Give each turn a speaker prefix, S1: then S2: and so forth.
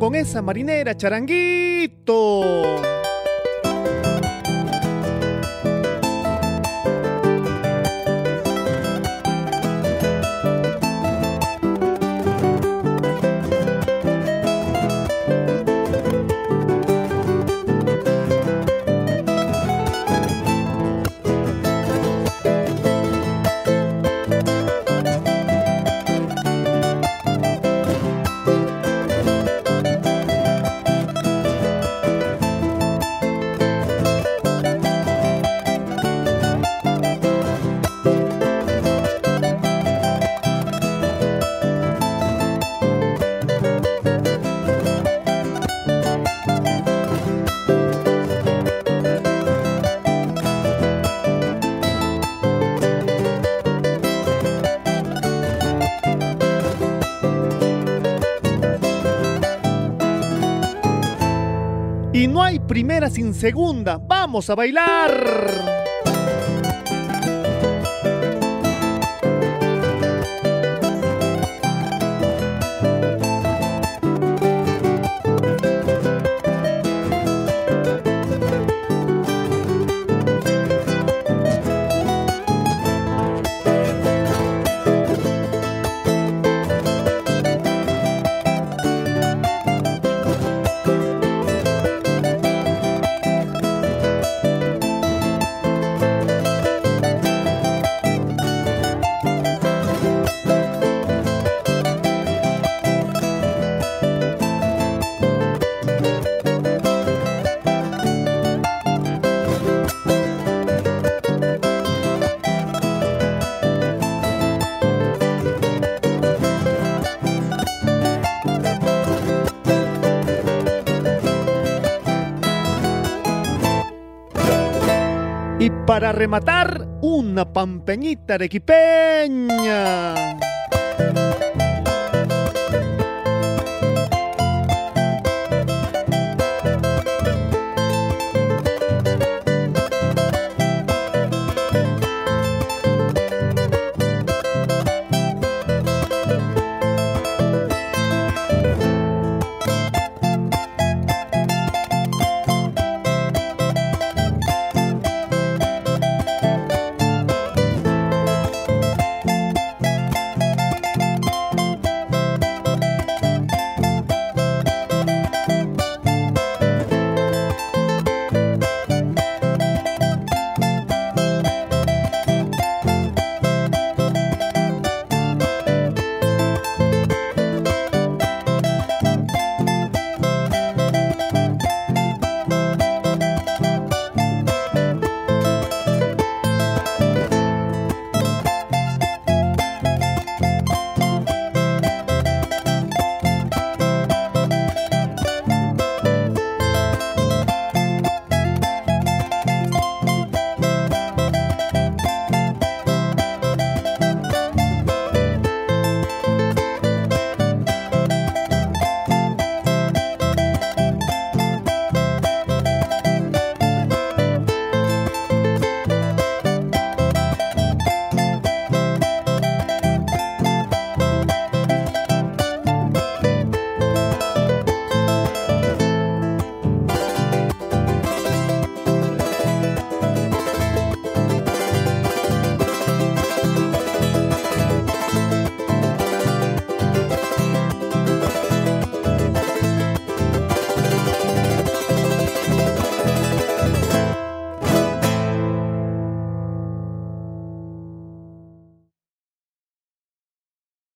S1: Con esa marinera, charanguito. Primera sin segunda. ¡Vamos a bailar! Para rematar, una pampeñita arequipeña.